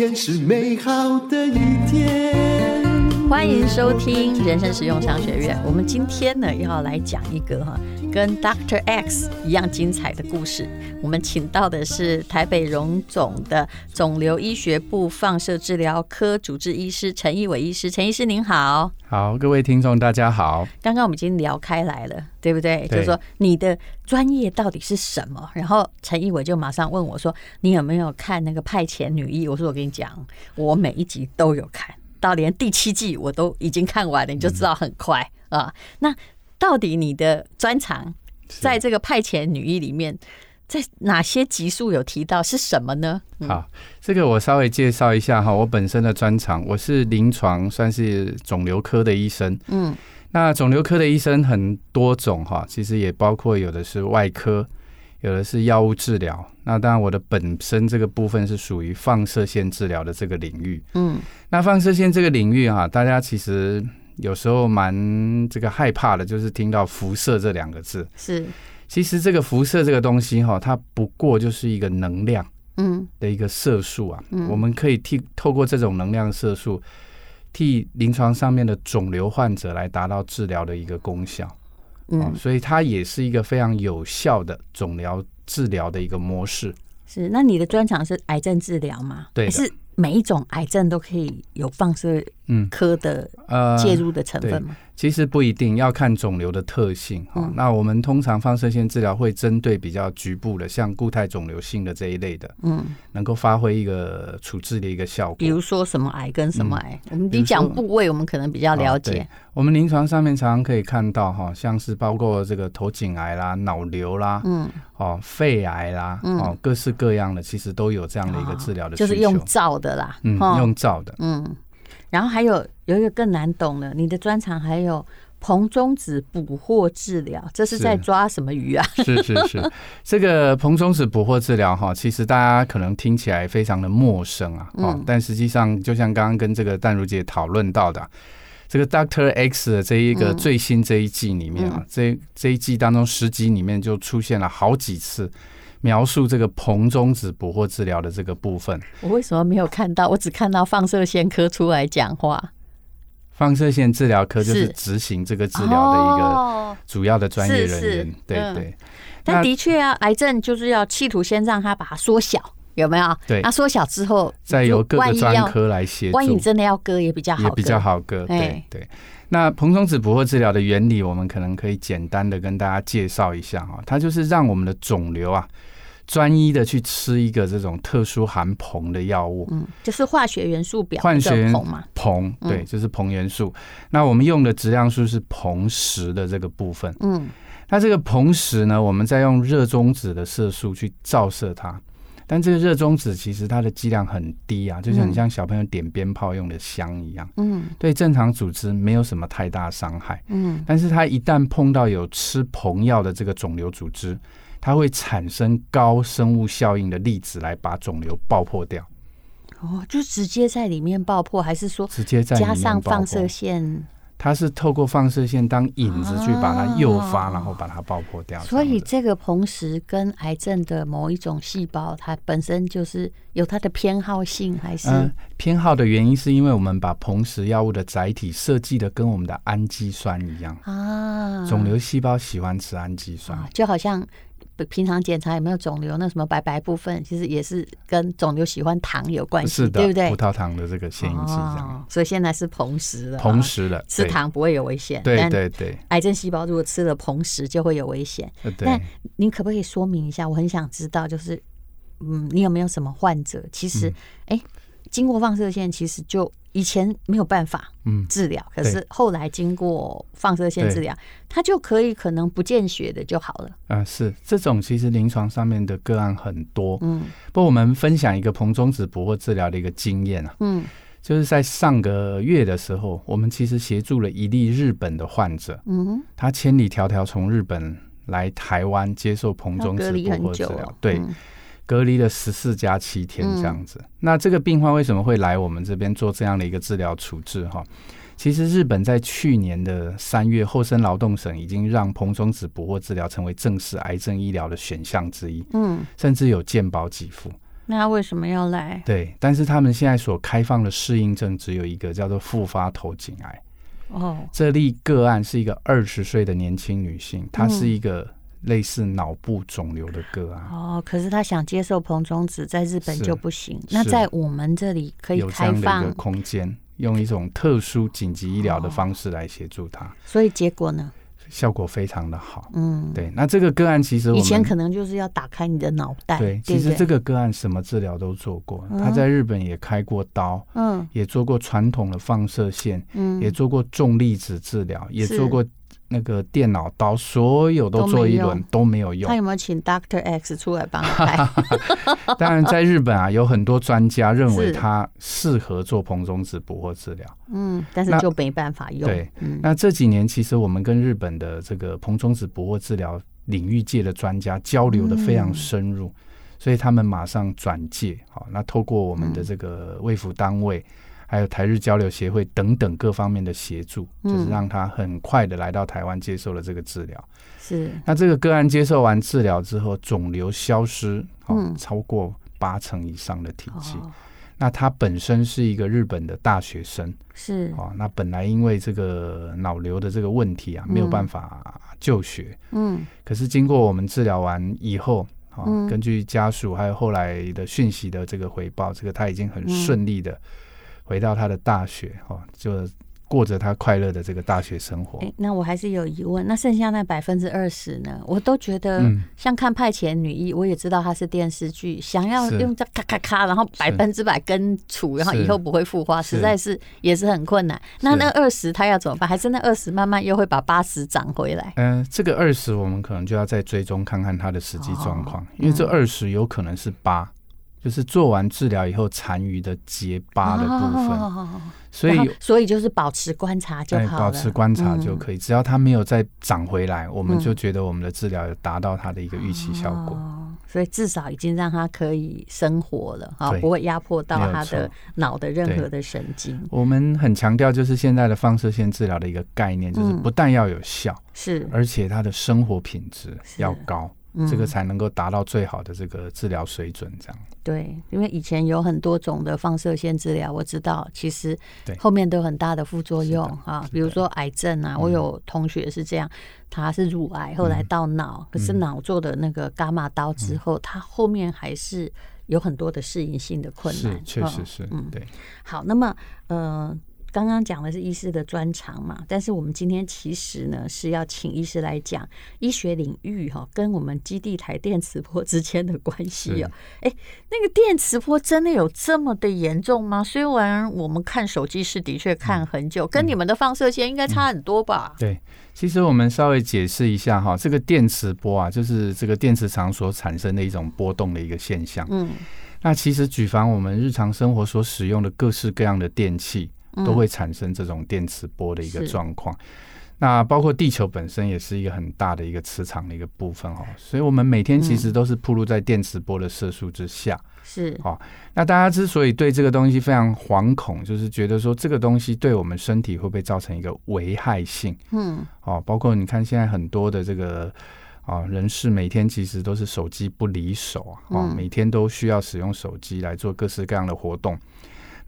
天是美好的一天。欢迎收听人生实用商学院。我们今天呢要来讲一个哈跟 Doctor X 一样精彩的故事。我们请到的是台北荣总的肿瘤医学部放射治疗科主治医师陈义伟医师。陈医师您好。好，各位听众大家好。刚刚我们已经聊开来了，对不对？对就是说你的专业到底是什么？然后陈义伟就马上问我说：“你有没有看那个派遣女医？”我说：“我跟你讲，我每一集都有看。”到连第七季我都已经看完了，你就知道很快啊。那到底你的专长在这个派遣女医里面，在哪些集数有提到是什么呢？好，这个我稍微介绍一下哈。我本身的专长，我是临床算是肿瘤科的医生。嗯，那肿瘤科的医生很多种哈，其实也包括有的是外科。有的是药物治疗，那当然我的本身这个部分是属于放射线治疗的这个领域。嗯，那放射线这个领域哈，大家其实有时候蛮这个害怕的，就是听到辐射这两个字。是，其实这个辐射这个东西哈，它不过就是一个能量，嗯，的一个色素啊。嗯，我们可以替透过这种能量色素，替临床上面的肿瘤患者来达到治疗的一个功效。嗯，所以它也是一个非常有效的肿瘤治疗的一个模式。是，那你的专长是癌症治疗吗？对，是每一种癌症都可以有放射科的呃介入的成分吗？呃其实不一定要看肿瘤的特性哈、嗯。那我们通常放射线治疗会针对比较局部的，像固态肿瘤性的这一类的，嗯，能够发挥一个处置的一个效果。比如说什么癌跟什么癌？我们你讲部位，我们可能比较了解。我们临床上面常常可以看到哈，像是包括这个头颈癌啦、脑瘤啦，嗯，哦，肺癌啦，哦，各式各样的，其实都有这样的一个治疗的。就是用照的啦，嗯，用照的，嗯。然后还有有一个更难懂的，你的专长还有硼中子捕获治疗，这是在抓什么鱼啊？是是是，这个硼中子捕获治疗哈，其实大家可能听起来非常的陌生啊，嗯，但实际上就像刚刚跟这个淡如姐讨论到的，这个 Doctor X 的这一个最新这一季里面啊，这这一季当中十集里面就出现了好几次。描述这个硼中子捕获治疗的这个部分，我为什么没有看到？我只看到放射线科出来讲话。放射线治疗科就是执行这个治疗的一个主要的专业人员，对对。但的确啊，癌症就是要企图先让它把它缩小，有没有？对。那缩小之后，再由各个专科来协助。万一真的要割，也比较好，也比较好割。对对。那硼中子捕获治疗的原理，我们可能可以简单的跟大家介绍一下哈，它就是让我们的肿瘤啊。专一的去吃一个这种特殊含硼的药物，嗯，就是化学元素表化学硼嘛，硼，对，就是硼元素。那我们用的质量数是硼十的这个部分，嗯，那这个硼十呢，我们再用热中子的色素去照射它，但这个热中子其实它的剂量很低啊，就是很像小朋友点鞭炮用的香一样，嗯，对正常组织没有什么太大伤害，嗯，但是它一旦碰到有吃硼药的这个肿瘤组织。它会产生高生物效应的粒子来把肿瘤爆破掉。哦，就直接在里面爆破，还是说直接在加上放射线？它是透过放射线当引子去把它诱发，然后把它爆破掉。所以这个硼石跟癌症的某一种细胞，它本身就是有它的偏好性，还是？嗯，偏好的原因是因为我们把硼石药物的载体设计的跟我们的氨基酸一样啊。肿瘤细胞喜欢吃氨基酸，就好像。平常检查有没有肿瘤？那什么白白部分，其实也是跟肿瘤喜欢糖有关系，对不对？葡萄糖的这个显影剂这样，哦，所以现在是硼石了。硼石了吃糖不会有危险，对对对。癌症细胞如果吃了硼石就会有危险。那您可不可以说明一下？我很想知道，就是嗯，你有没有什么患者，其实哎，嗯，经过放射线，其实就。以前没有办法治疗，可是后来经过放射线治疗，它就可以可能不见血的就好了。啊，是这种其实临床上面的个案很多。嗯，不过我们分享一个硼中子捕获治疗的一个经验啊。嗯，就是在上个月的时候，我们其实协助了一例日本的患者。嗯，他千里迢迢从日本来台湾接受硼中子捕获治疗。对。隔离了十四加七天这样子，那这个病患为什么会来我们这边做这样的一个治疗处置？哈，其实日本在去年的三月，厚生劳动省已经让硼中子捕获治疗成为正式癌症医疗的选项之一。嗯，甚至有健保给付。那他为什么要来？对，但是他们现在所开放的适应症只有一个，叫做复发头颈癌。哦，这例个案是一个二十岁的年轻女性，她是一个类似脑部肿瘤的个案。哦，可是他想接受彭中子，在日本就不行。那在我们这里可以开放的空间，用一种特殊紧急医疗的方式来协助他。所以结果呢？效果非常的好，嗯，对。那这个个案其实我以前可能就是要打开你的脑袋，对。其实这个个案什么治疗都做过，他在日本也开过刀，嗯，也做过传统的放射线，嗯，也做过重粒子治疗，也做过。那个电脑刀，所有都做一轮都没有用。他有没有请 Doctor X 出来帮他开？当然，在日本啊，有很多专家认为他适合做膨中子捕获治疗。嗯，但是就没办法用。对，那这几年其实我们跟日本的这个膨中子捕获治疗领域界的专家交流的非常深入，所以他们马上转介。好，那透过我们的这个卫福单位。还有台日交流协会等等各方面的协助，就是让他很快的来到台湾接受了这个治疗。是，那这个个案接受完治疗之后，肿瘤消失，哦，超过八成以上的体积。那他本身是一个日本的大学生，是，哦，那本来因为这个脑瘤的这个问题啊，没有办法就学，嗯，可是经过我们治疗完以后，啊，根据家属还有后来的讯息的这个回报，这个他已经很顺利的。回到他的大学，哦，就过着他快乐的这个大学生活。欸，那我还是有疑问，那剩下那百分之二十呢？我都觉得像看《派遣女医》，我也知道它是电视剧，想要用这咔咔咔，然后百分之百根除，然后以后不会复发，实在是也是很困难。那那二十他要怎么办？还是那二十慢慢又会把八十涨回来？嗯、呃，这个二十我们可能就要再追踪看看他的实际状况，因为这二十有可能是八。就是做完治疗以后残余的结疤的部分，所以所以就是保持观察就好了。保持观察就可以，只要它没有再长回来，我们就觉得我们的治疗有达到它的一个预期效果。所以至少已经让它可以生活了，哈，不会压迫到他的脑的任何的神经。我们很强调，就是现在的放射线治疗的一个概念，就是不但要有效，是，而且它的生活品质要高。这个才能够达到最好的这个治疗水准，这样。对，因为以前有很多种的放射线治疗，我知道其实后面都有很大的副作用啊，比如说癌症啊，我有同学是这样，他是乳癌，后来到脑，可是脑做的那个伽马刀之后，他后面还是有很多的适应性的困难，确实是，嗯，对。好，那么，呃。刚刚讲的是医师的专长嘛，但是我们今天其实呢是要请医师来讲医学领域哈，跟我们基地台电磁波之间的关系哦。哎，那个电磁波真的有这么的严重吗？虽然我们看手机是的确看很久，跟你们的放射线应该差很多吧？对，其实我们稍微解释一下哈，这个电磁波啊，就是这个电磁场所产生的一种波动的一个现象。嗯，那其实举凡我们日常生活所使用的各式各样的电器。都会产生这种电磁波的一个状况，那包括地球本身也是一个很大的一个磁场的一个部分哦，所以我们每天其实都是暴露在电磁波的射速之下，是哦。那大家之所以对这个东西非常惶恐，就是觉得说这个东西对我们身体会不会造成一个危害性？嗯，哦，包括你看现在很多的这个啊人士每天其实都是手机不离手啊，哦，每天都需要使用手机来做各式各样的活动。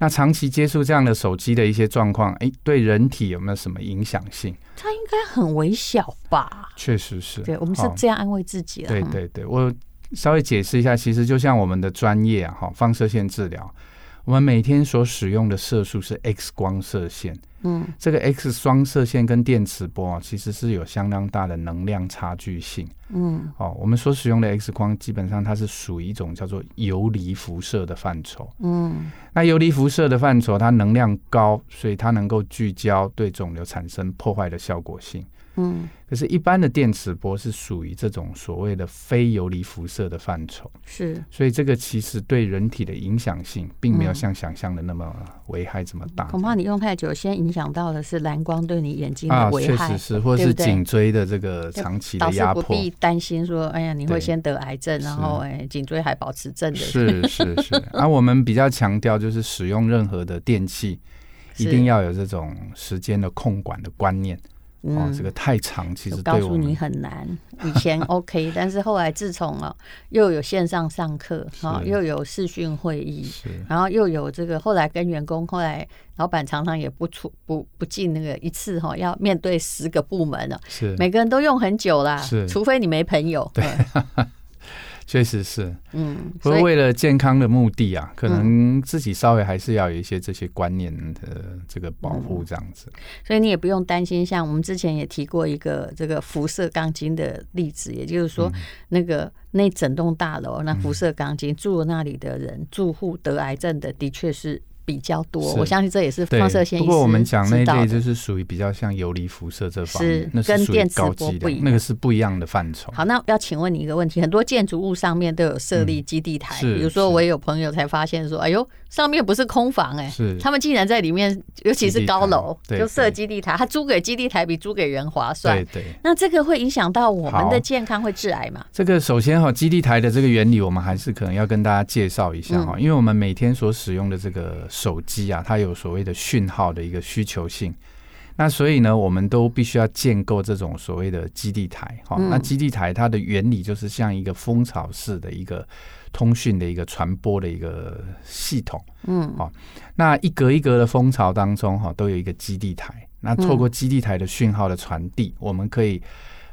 那长期接触这样的手机的一些状况，哎，对人体有没有什么影响性？它应该很微小吧？确实是，对，我们是这样安慰自己的。对对对，我稍微解释一下，其实就像我们的专业啊，哈，放射线治疗，我们每天所使用的射速是 X 光射线。嗯，这个 X 双射线跟电磁波啊，其实是有相当大的能量差距性。嗯，哦，我们所使用的 X 光基本上它是属于一种叫做游离辐射的范畴。嗯，那游离辐射的范畴，它能量高，所以它能够聚焦，对肿瘤产生破坏的效果性。嗯，可是，一般的电磁波是属于这种所谓的非游离辐射的范畴，是，所以这个其实对人体的影响性，并没有像想象的那么危害这么大。恐怕你用太久，先影响到的是蓝光对你眼睛的危害，确实是，或是颈椎的这个长期的压迫。不必担心说，哎呀，你会先得癌症，然后哎，颈椎还保持正的。是是是，而 我们比较强调就是使用任何的电器，一定要有这种时间的控管的观念。嗯、哦，这个太长，其实我告诉你很难。以前 OK，但是后来自从哦又有线上上课哈、哦，又有视讯会议，然后又有这个后来跟员工，后来老板常常也不出不不进那个一次哈、哦，要面对十个部门了，是每个人都用很久啦，是除非你没朋友。对。确实是，嗯，不过为了健康的目的啊，可能自己稍微还是要有一些这些观念的这个保护，这样子、嗯。所以你也不用担心，像我们之前也提过一个这个辐射钢筋的例子，也就是说，那个那整栋大楼那辐射钢筋住那里的人住户得癌症的，的确是。比较多，我相信这也是放射线。不过我们讲那一类就是属于比较像游离辐射这方面，是跟电磁波不一样，那个是不一样的范畴。好，那要请问你一个问题：很多建筑物上面都有设立基地台，比如说我也有朋友才发现说，哎呦，上面不是空房哎，是他们竟然在里面，尤其是高楼就设基地台，他租给基地台比租给人划算。对对。那这个会影响到我们的健康，会致癌吗？这个首先哈，基地台的这个原理，我们还是可能要跟大家介绍一下哈，因为我们每天所使用的这个手机啊，它它有所谓的讯号的一个需求性，那所以呢，我们都必须要建构这种所谓的基地台。哈，那基地台它的原理就是像一个蜂巢式的一个通讯的一个传播的一个系统。嗯，好，那一格一格的蜂巢当中，哈，都有一个基地台。那透过基地台的讯号的传递，我们可以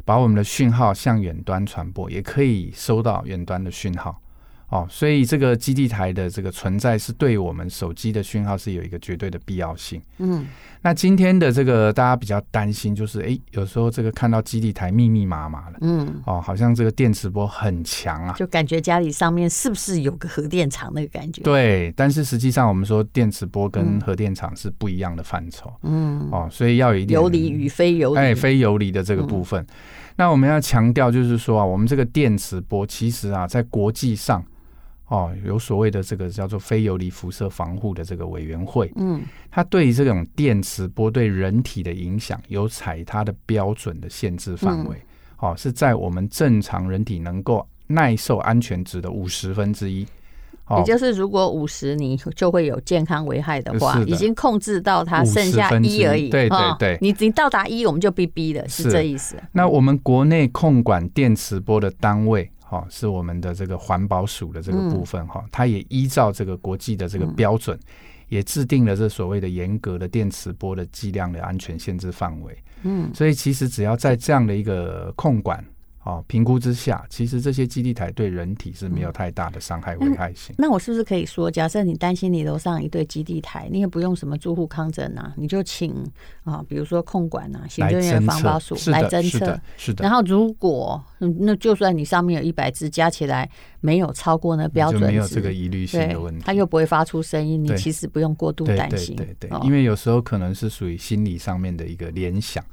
把我们的讯号向远端传播，也可以收到远端的讯号。哦，所以这个基地台的这个存在是对我们手机的讯号是有一个绝对的必要性。嗯，那今天的这个大家比较担心就是，哎，有时候这个看到基地台密密麻麻的，嗯，哦，好像这个电磁波很强啊，就感觉家里上面是不是有个核电厂那个感觉？对，但是实际上我们说电磁波跟核电厂是不一样的范畴。嗯，哦，所以要有一点游离与非游离，哎，非游离的这个部分。嗯，那我们要强调就是说啊，我们这个电磁波其实啊，在国际上。哦，有所谓的这个叫做非游离辐射防护的这个委员会，嗯，它对于这种电磁波对人体的影响有采它的标准的限制范围，哦，是在我们正常人体能够耐受安全值的五十分之一，也就是如果五十你就会有健康危害的话，已经控制到它剩下一而已，对对对，你你到达一我们就逼逼了，是这意思。那我们国内控管电磁波的单位。好，是我们的这个环保署的这个部分哈，它也依照这个国际的这个标准，也制定了这所谓的严格的电磁波的剂量的安全限制范围。嗯，所以其实只要在这样的一个控管。哦，评估之下，其实这些基地台对人体是没有太大的伤害危害性。那我是不是可以说，假设你担心你楼上一对基地台，你也不用什么住户抗争啊，你就请啊，比如说控管啊，行政院防保署来侦测，是的，是的。然后如果那就算你上面有一百只，加起来没有超过那标准，没有这个疑虑性的问题，它又不会发出声音，你其实不用过度担心。对对对，因为有时候可能是属于心理上面的一个联想。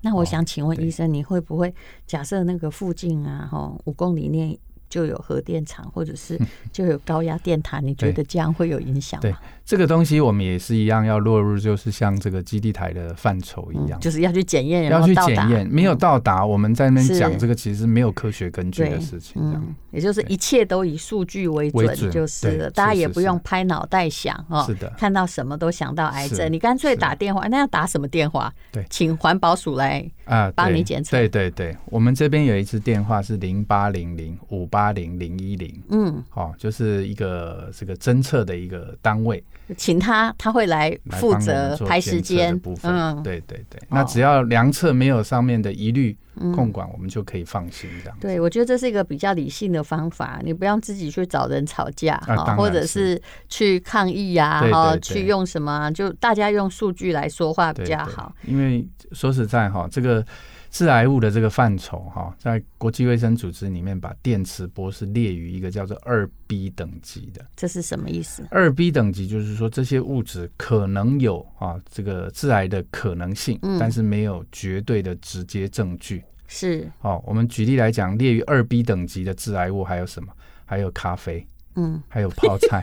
那我想请问医生，你会不会假设那个附近啊，哈，五公里内就有核电厂，或者是就有高压电塔？你觉得这样会有影响吗？对，这个东西我们也是一样，要落入就是像这个基地台的范畴一样，就是要去检验，要去检验，没有到达，我们在那边讲这个其实没有科学根据的事情，这样，也就是一切都以数据为准，就是了，大家也不用拍脑袋想哦，是的，看到什么都想到癌症，你干脆打电话，那要打什么电话？对，请环保署来啊帮你检测。对对对，我们这边有一支电话是零八零零五八。八零零一零，嗯，好，就是一个这个侦测的一个单位，请他他会来负责排时间。部分，嗯，对对对，那只要量测没有上面的疑虑。控管我们就可以放心这样。对，我觉得这是一个比较理性的方法，你不要自己去找人吵架哈，或者是。去抗议呀，哈，去用什么，就大家用数据来说话比较好。因为说实在哈，这个致癌物的这个范畴哈，在国际卫生组织里面把电磁波是列于一个叫做二 B 等级的。这是什么意思？二 B 等级就是说这些物质可能有啊这个致癌的可能性，但是没有绝对的直接证据。是，哦，我们举例来讲，列于二 B 等级的致癌物还有什么？还有咖啡，嗯，还有泡菜，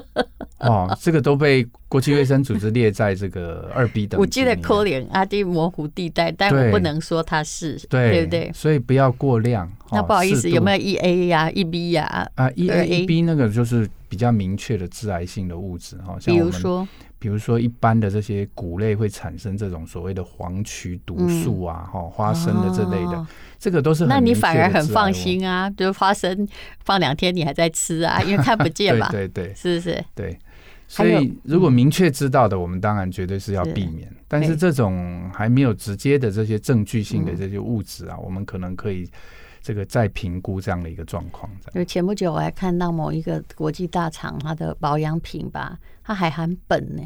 哦，这个都被国际卫生组织列在这个 二 B 等。我记得可怜阿弟模糊地带，但我不能说它是，对，对不对？所以不要过量，那不好意思，有没有 E A 呀、E B 呀？啊，，E A、E B 那个就是比较明确的致癌性的物质哈，像比如说，比如说一般的这些谷类会产生这种所谓的黄曲毒素啊，哈、花生的这类的，哦。这个都是很那你反而很放心啊，就是花生放两天你还在吃啊，因为看不见嘛，对对对。是不是？对，所以如果明确知道的，我们当然绝对是要避免。但是这种还没有直接的这些证据性的这些物质啊，我们可能可以这个再评估这样的一个状况。就前不久我还看到某一个国际大厂它的保养品吧，它还含苯呢。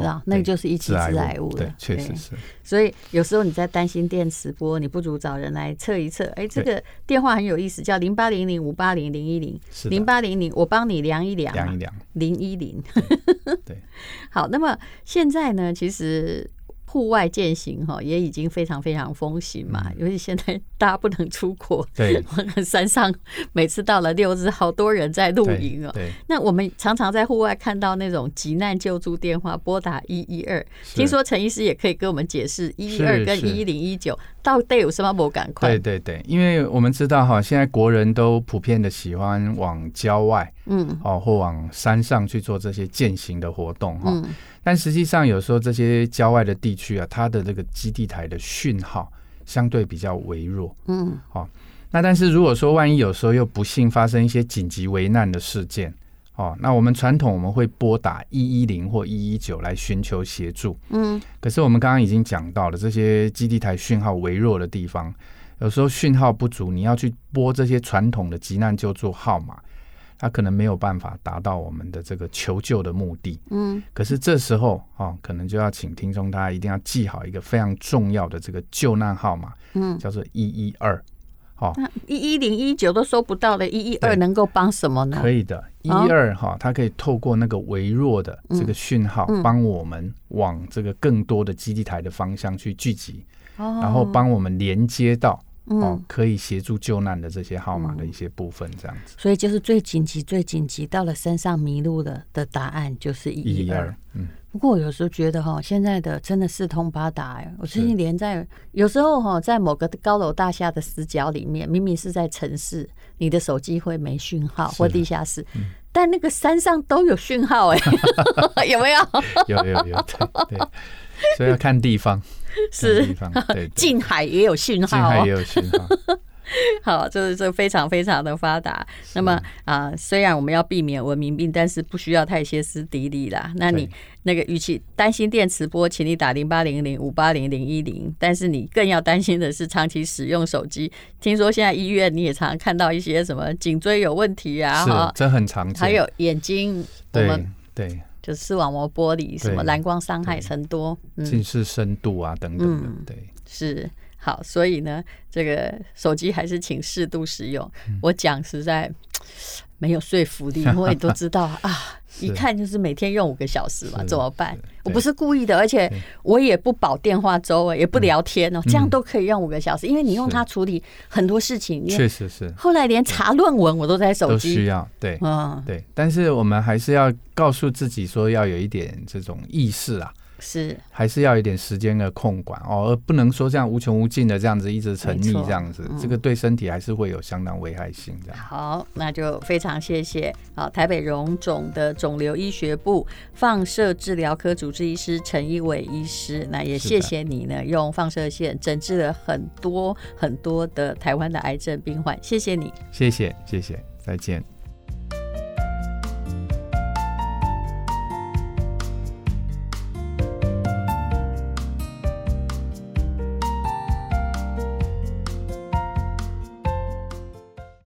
知道，那个就是一起致癌物了。对，确实是。所以有时候你在担心电磁波，你不如找人来测一测。哎，这个电话很有意思，叫零八零零五八零零一零，零八零零，我帮你量一量，量一量，零一零。对。好，那么现在呢，其实。户外健行哈也已经非常非常风行嘛，尤其现在大家不能出国，对，山上每次到了六日，好多人在露营哦。对，那我们常常在户外看到那种急难救助电话，拨打一一二。听说陈医师也可以跟我们解释一一二跟一一零一九到底有什么不赶快？对对对，因为我们知道哈，现在国人都普遍的喜欢往郊外，嗯，哦，或往山上去做这些健行的活动哈。但实际上，有时候这些郊外的地区啊，它的这个基地台的讯号相对比较微弱。嗯，哦，那但是如果说万一有时候又不幸发生一些紧急危难的事件，哦，那我们传统我们会拨打一一零或一一九来寻求协助。嗯，可是我们刚刚已经讲到了，这些基地台讯号微弱的地方，有时候讯号不足，你要去拨这些传统的急难救助号码。他可能没有办法达到我们的这个求救的目的，嗯，可是这时候哦，可能就要请听众大家一定要记好一个非常重要的这个救难号码，嗯，叫做一一二，好，一一零一九都收不到的，一一二能够帮什么呢？可以的，一一二哈，它可以透过那个微弱的这个讯号，帮我们往这个更多的基地台的方向去聚集，哦，然后帮我们连接到。哦，可以协助救难的这些号码的一些部分，这样子。所以就是最紧急、最紧急，到了山上迷路了的答案就是一一二。嗯。不过我有时候觉得哈，现在的真的四通八达哎。我最近连在有时候哈，在某个高楼大厦的死角里面，明明是在城市，你的手机会没讯号或地下室，但那个山上都有讯号哎，有没有？有有有，对。所以要看地方，是地方，对，近海也有讯号，近海也有讯号。好，就是这非常非常的发达。那么啊，虽然我们要避免文明病，但是不需要太歇斯底里啦。那你那个与其担心电磁波，请你打零八零零五八零零一零。但是你更要担心的是长期使用手机。听说现在医院你也常常看到一些什么颈椎有问题啊，哈，这很常见。还有眼睛，我们对。就是视网膜玻璃，什么蓝光伤害成多，近视深度啊等等的，对，嗯、是好，所以呢，这个手机还是请适度使用。嗯、我讲实在没有说服力，因为你都知道 啊。一看就是每天用五个小时嘛，怎么办？我不是故意的，而且我也不保电话粥，也不聊天哦，这样都可以用五个小时，因为你用它处理很多事情。确实是。后来连查论文我都在手机。都需要，对，嗯，对。但是我们还是要告诉自己说，要有一点这种意识啊。是，还是要一点时间的控管哦，而不能说这样无穷无尽的这样子一直沉溺这样子，嗯、这个对身体还是会有相当危害性的。好，那就非常谢谢好台北荣总的肿瘤医学部放射治疗科主治医师陈一伟医师，那也谢谢你呢，用放射线诊治了很多很多的台湾的癌症病患，谢谢你，谢谢谢谢，再见。